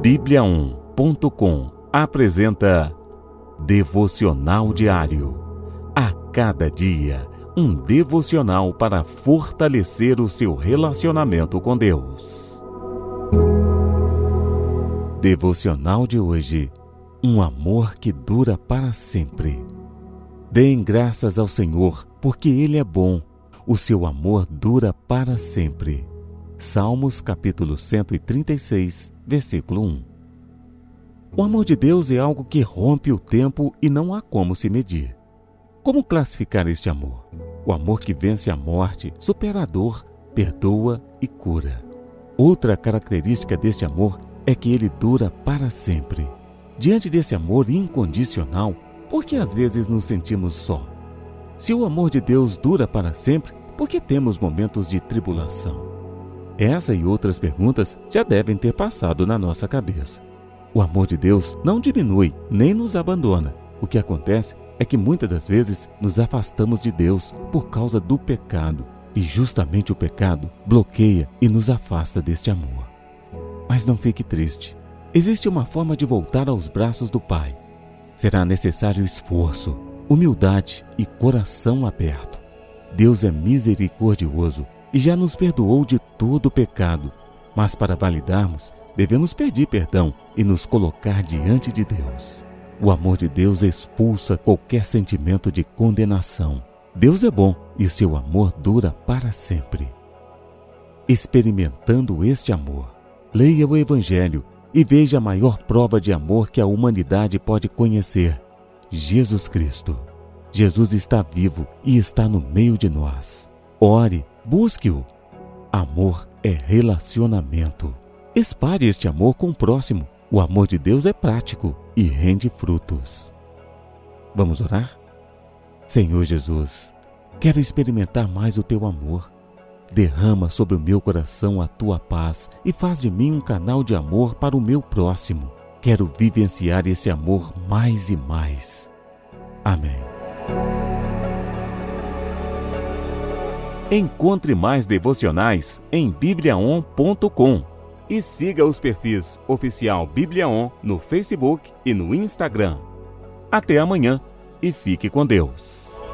Bíblia1.com apresenta Devocional Diário. A cada dia, um devocional para fortalecer o seu relacionamento com Deus. Devocional de hoje. Um amor que dura para sempre. Deem graças ao Senhor, porque Ele é bom. O seu amor dura para sempre. Salmos capítulo 136, versículo 1. O amor de Deus é algo que rompe o tempo e não há como se medir. Como classificar este amor? O amor que vence a morte, supera a dor, perdoa e cura. Outra característica deste amor é que ele dura para sempre. Diante desse amor incondicional, por que às vezes nos sentimos só? Se o amor de Deus dura para sempre, por que temos momentos de tribulação? Essa e outras perguntas já devem ter passado na nossa cabeça. O amor de Deus não diminui nem nos abandona. O que acontece é que muitas das vezes nos afastamos de Deus por causa do pecado, e justamente o pecado bloqueia e nos afasta deste amor. Mas não fique triste. Existe uma forma de voltar aos braços do Pai. Será necessário esforço, humildade e coração aberto. Deus é misericordioso e já nos perdoou de todo o pecado. Mas para validarmos, devemos pedir perdão e nos colocar diante de Deus. O amor de Deus expulsa qualquer sentimento de condenação. Deus é bom e seu amor dura para sempre. Experimentando este amor, leia o Evangelho e veja a maior prova de amor que a humanidade pode conhecer: Jesus Cristo. Jesus está vivo e está no meio de nós. Ore Busque-o. Amor é relacionamento. Espalhe este amor com o próximo. O amor de Deus é prático e rende frutos. Vamos orar? Senhor Jesus, quero experimentar mais o teu amor. Derrama sobre o meu coração a tua paz e faz de mim um canal de amor para o meu próximo. Quero vivenciar esse amor mais e mais. Amém. Encontre mais devocionais em bibliaon.com e siga os perfis oficial Bibliaon no Facebook e no Instagram. Até amanhã e fique com Deus.